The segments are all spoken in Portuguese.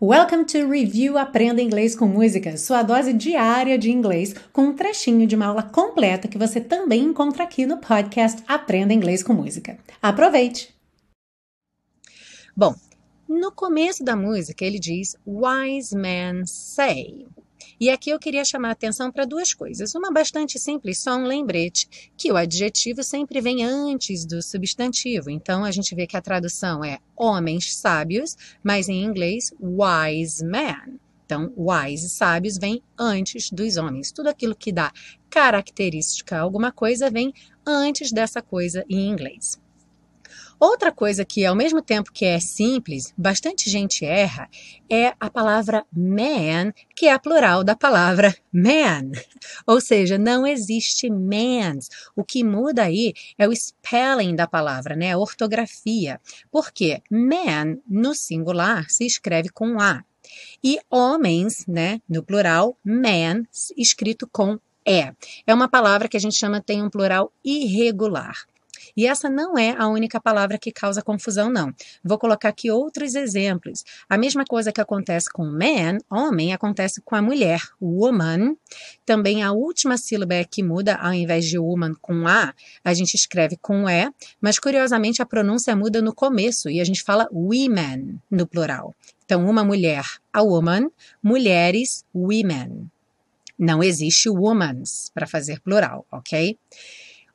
Welcome to Review Aprenda Inglês com Música, sua dose diária de inglês, com um trechinho de uma aula completa que você também encontra aqui no podcast Aprenda Inglês com Música. Aproveite! Bom, no começo da música ele diz Wise men say. E aqui eu queria chamar a atenção para duas coisas. Uma bastante simples, só um lembrete, que o adjetivo sempre vem antes do substantivo. Então a gente vê que a tradução é homens sábios, mas em inglês wise man. Então, wise, sábios, vem antes dos homens. Tudo aquilo que dá característica a alguma coisa vem antes dessa coisa em inglês. Outra coisa que, ao mesmo tempo que é simples, bastante gente erra, é a palavra man, que é a plural da palavra man. Ou seja, não existe mans. O que muda aí é o spelling da palavra, né? a ortografia. Porque man, no singular, se escreve com A. E homens, né, no plural, man, escrito com E. É uma palavra que a gente chama tem um plural irregular. E essa não é a única palavra que causa confusão, não. Vou colocar aqui outros exemplos. A mesma coisa que acontece com man, homem, acontece com a mulher, woman. Também a última sílaba é que muda, ao invés de woman com A, a gente escreve com E, mas curiosamente a pronúncia muda no começo e a gente fala women no plural. Então, uma mulher, a woman, mulheres, women. Não existe womans para fazer plural, ok?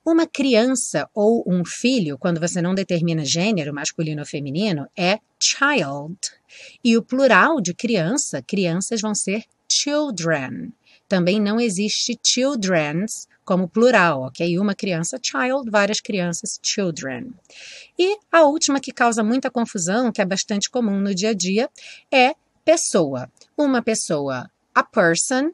Uma criança ou um filho, quando você não determina gênero, masculino ou feminino, é child. E o plural de criança, crianças vão ser children. Também não existe children's como plural, ok? Uma criança, child, várias crianças, children. E a última que causa muita confusão, que é bastante comum no dia a dia, é pessoa. Uma pessoa, a person,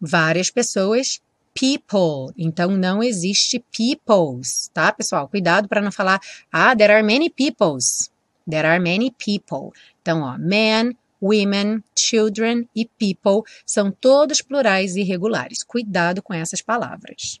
várias pessoas, people. Então não existe peoples, tá, pessoal? Cuidado para não falar, ah, there are many peoples. There are many people. Então, ó, men, women, children e people são todos plurais irregulares. Cuidado com essas palavras.